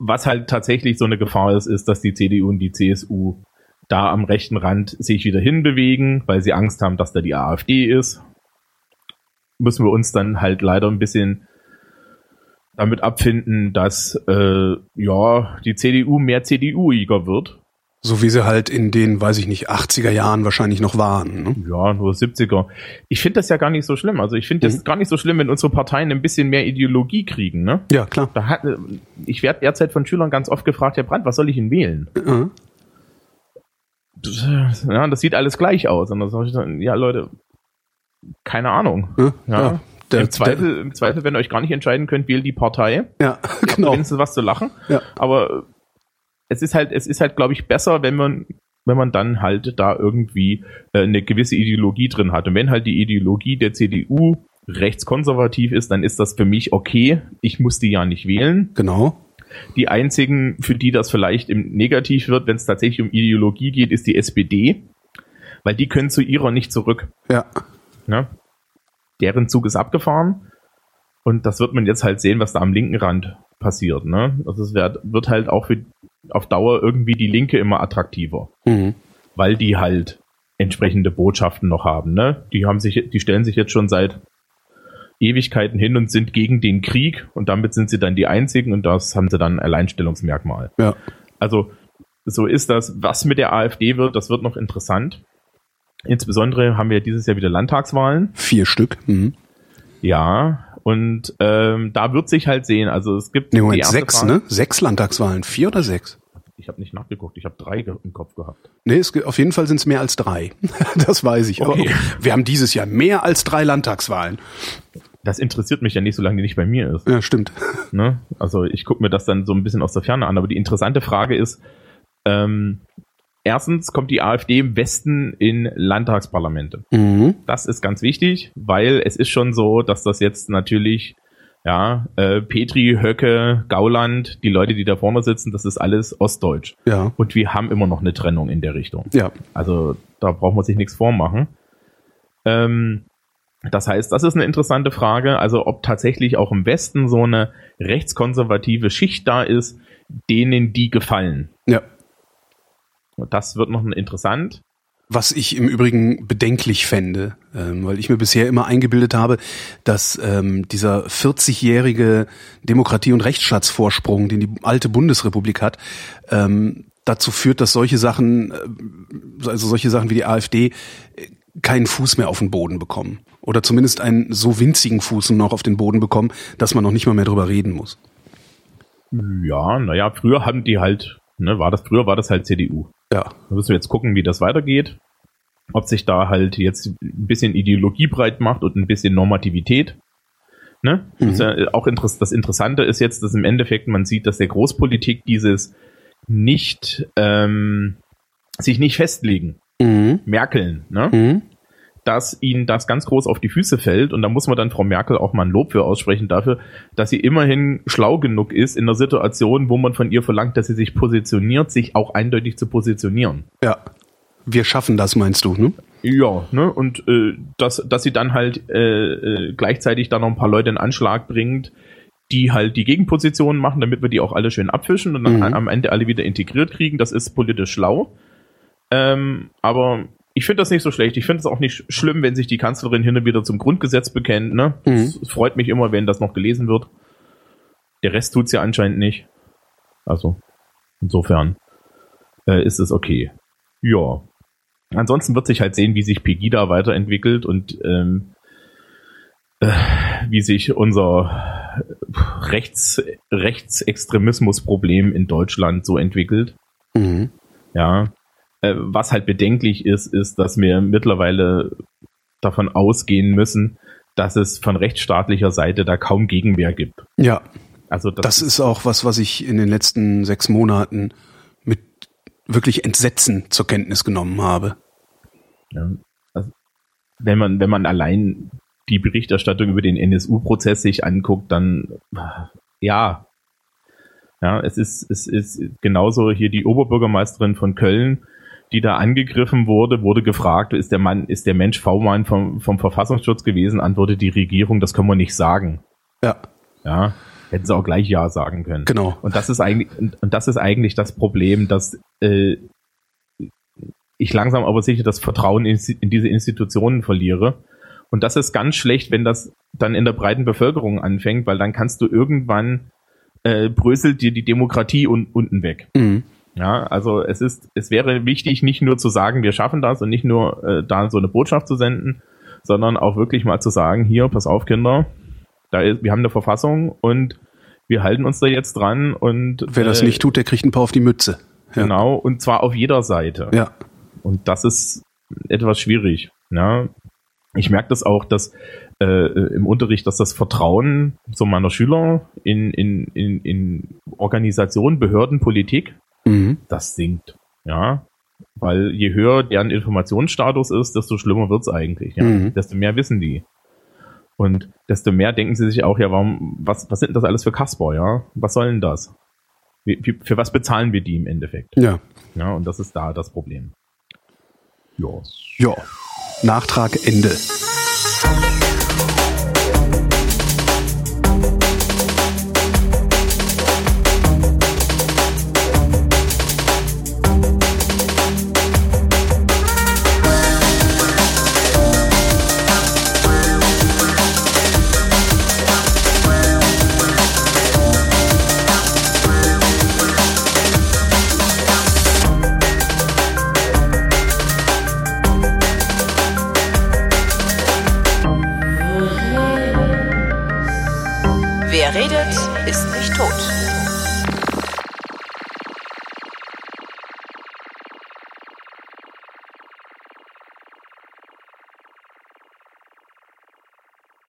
was halt tatsächlich so eine Gefahr ist, ist, dass die CDU und die CSU da am rechten Rand sich wieder hinbewegen, weil sie Angst haben, dass da die AfD ist. Müssen wir uns dann halt leider ein bisschen damit abfinden, dass äh, ja die CDU mehr CDU-iger wird so wie sie halt in den, weiß ich nicht, 80er Jahren wahrscheinlich noch waren. Ne? Ja, nur 70er. Ich finde das ja gar nicht so schlimm. Also ich finde das mhm. gar nicht so schlimm, wenn unsere Parteien ein bisschen mehr Ideologie kriegen. Ne? Ja, klar. Hat, ich werde derzeit von Schülern ganz oft gefragt, Herr Brandt, was soll ich denn wählen? Mhm. Ja, das sieht alles gleich aus. Und dann sage ich dann, ja Leute, keine Ahnung. Ja, ja. Der, Im, Zweifel, der, Im Zweifel, wenn ihr euch gar nicht entscheiden könnt, wählt die Partei. Ja, genau. Wenigstens was zu lachen. Ja. Aber es ist halt, es ist halt, glaube ich, besser, wenn man, wenn man dann halt da irgendwie äh, eine gewisse Ideologie drin hat. Und wenn halt die Ideologie der CDU rechtskonservativ ist, dann ist das für mich okay. Ich muss die ja nicht wählen. Genau. Die einzigen, für die das vielleicht im Negativ wird, wenn es tatsächlich um Ideologie geht, ist die SPD, weil die können zu ihrer nicht zurück. Ja. ja? Deren Zug ist abgefahren und das wird man jetzt halt sehen, was da am linken Rand passiert. Ne? Also es wird, wird halt auch für auf Dauer irgendwie die Linke immer attraktiver. Mhm. Weil die halt entsprechende Botschaften noch haben, ne? Die haben sich, die stellen sich jetzt schon seit Ewigkeiten hin und sind gegen den Krieg und damit sind sie dann die einzigen und das haben sie dann ein Alleinstellungsmerkmal. Ja. Also, so ist das. Was mit der AfD wird, das wird noch interessant. Insbesondere haben wir dieses Jahr wieder Landtagswahlen. Vier Stück. Mhm. Ja, und ähm, da wird sich halt sehen. Also es gibt nee, Moment, sechs, Frage. ne? Sechs Landtagswahlen, vier oder sechs? Ich habe nicht nachgeguckt, ich habe drei im Kopf gehabt. Nee, es, auf jeden Fall sind es mehr als drei. das weiß ich. Okay. Aber wir haben dieses Jahr mehr als drei Landtagswahlen. Das interessiert mich ja nicht, solange die nicht bei mir ist. Ja, stimmt. Ne? Also ich gucke mir das dann so ein bisschen aus der Ferne an. Aber die interessante Frage ist, ähm, Erstens kommt die AfD im Westen in Landtagsparlamente. Mhm. Das ist ganz wichtig, weil es ist schon so, dass das jetzt natürlich, ja, äh, Petri, Höcke, Gauland, die Leute, die da vorne sitzen, das ist alles Ostdeutsch. Ja. Und wir haben immer noch eine Trennung in der Richtung. Ja. Also da braucht man sich nichts vormachen. Ähm, das heißt, das ist eine interessante Frage, also ob tatsächlich auch im Westen so eine rechtskonservative Schicht da ist, denen die gefallen. Ja. Und das wird noch interessant. Was ich im Übrigen bedenklich fände, ähm, weil ich mir bisher immer eingebildet habe, dass ähm, dieser 40-jährige Demokratie- und Rechtsstaatsvorsprung, den die alte Bundesrepublik hat, ähm, dazu führt, dass solche Sachen, äh, also solche Sachen wie die AfD, äh, keinen Fuß mehr auf den Boden bekommen. Oder zumindest einen so winzigen Fuß noch auf den Boden bekommen, dass man noch nicht mal mehr drüber reden muss. Ja, naja, früher haben die halt, ne, war das, früher war das halt CDU. Ja. Da müssen wir jetzt gucken, wie das weitergeht. Ob sich da halt jetzt ein bisschen Ideologie breit macht und ein bisschen Normativität. Ne? Mhm. Das, ja auch interess das Interessante ist jetzt, dass im Endeffekt man sieht, dass der Großpolitik dieses nicht ähm, sich nicht festlegen, mhm. merkeln, ne? Mhm dass ihnen das ganz groß auf die Füße fällt. Und da muss man dann Frau Merkel auch mal ein Lob für aussprechen dafür, dass sie immerhin schlau genug ist in der Situation, wo man von ihr verlangt, dass sie sich positioniert, sich auch eindeutig zu positionieren. Ja. Wir schaffen das, meinst du, ne? Ja, ne? Und äh, dass, dass sie dann halt äh, äh, gleichzeitig dann noch ein paar Leute in Anschlag bringt, die halt die Gegenpositionen machen, damit wir die auch alle schön abfischen und dann mhm. am Ende alle wieder integriert kriegen. Das ist politisch schlau. Ähm, aber ich finde das nicht so schlecht. Ich finde es auch nicht schlimm, wenn sich die Kanzlerin hin und wieder zum Grundgesetz bekennt. Ne? Mhm. Es, freut mich immer, wenn das noch gelesen wird. Der Rest tut's ja anscheinend nicht. Also, insofern äh, ist es okay. Ja. Ansonsten wird sich halt sehen, wie sich Pegida weiterentwickelt und ähm, äh, wie sich unser Rechts, Rechtsextremismusproblem in Deutschland so entwickelt. Mhm. Ja, äh, was halt bedenklich ist, ist, dass wir mittlerweile davon ausgehen müssen, dass es von rechtsstaatlicher Seite da kaum Gegenwehr gibt. Ja. Also das, das ist auch was, was ich in den letzten sechs Monaten mit wirklich Entsetzen zur Kenntnis genommen habe. Ja, also wenn man, wenn man allein die Berichterstattung über den NSU-Prozess sich anguckt, dann ja, ja, es ist, es ist genauso hier die Oberbürgermeisterin von Köln, die da angegriffen wurde, wurde gefragt, ist der Mann, ist der Mensch V-Mann vom, vom Verfassungsschutz gewesen? Antwortet die Regierung, das können wir nicht sagen. Ja. Ja. Hätten sie auch gleich Ja sagen können. Genau. Und das ist eigentlich, und, das ist eigentlich das Problem, dass äh, ich langsam aber sicher das Vertrauen in, in diese Institutionen verliere. Und das ist ganz schlecht, wenn das dann in der breiten Bevölkerung anfängt, weil dann kannst du irgendwann äh, bröselt dir die Demokratie un unten weg. Mhm. Ja, also es ist, es wäre wichtig, nicht nur zu sagen, wir schaffen das und nicht nur äh, da so eine Botschaft zu senden, sondern auch wirklich mal zu sagen, hier, pass auf, Kinder, da ist, wir haben eine Verfassung und wir halten uns da jetzt dran und wer das äh, nicht tut, der kriegt ein paar auf die Mütze. Ja. Genau, und zwar auf jeder Seite. Ja. Und das ist etwas schwierig. Ja. Ich merke das auch, dass äh, im Unterricht, dass das Vertrauen so meiner Schüler in, in, in, in Organisationen, Behörden, Politik mhm. das sinkt. Ja, weil je höher deren Informationsstatus ist, desto schlimmer wird's eigentlich. Ja? Mhm. Desto mehr wissen die. Und desto mehr denken sie sich auch, ja, warum, was, was sind das alles für Kasper, ja? Was soll denn das? Wie, wie, für was bezahlen wir die im Endeffekt? Ja. Ja, und das ist da das Problem. Ja. Ja. Nachtrag Ende.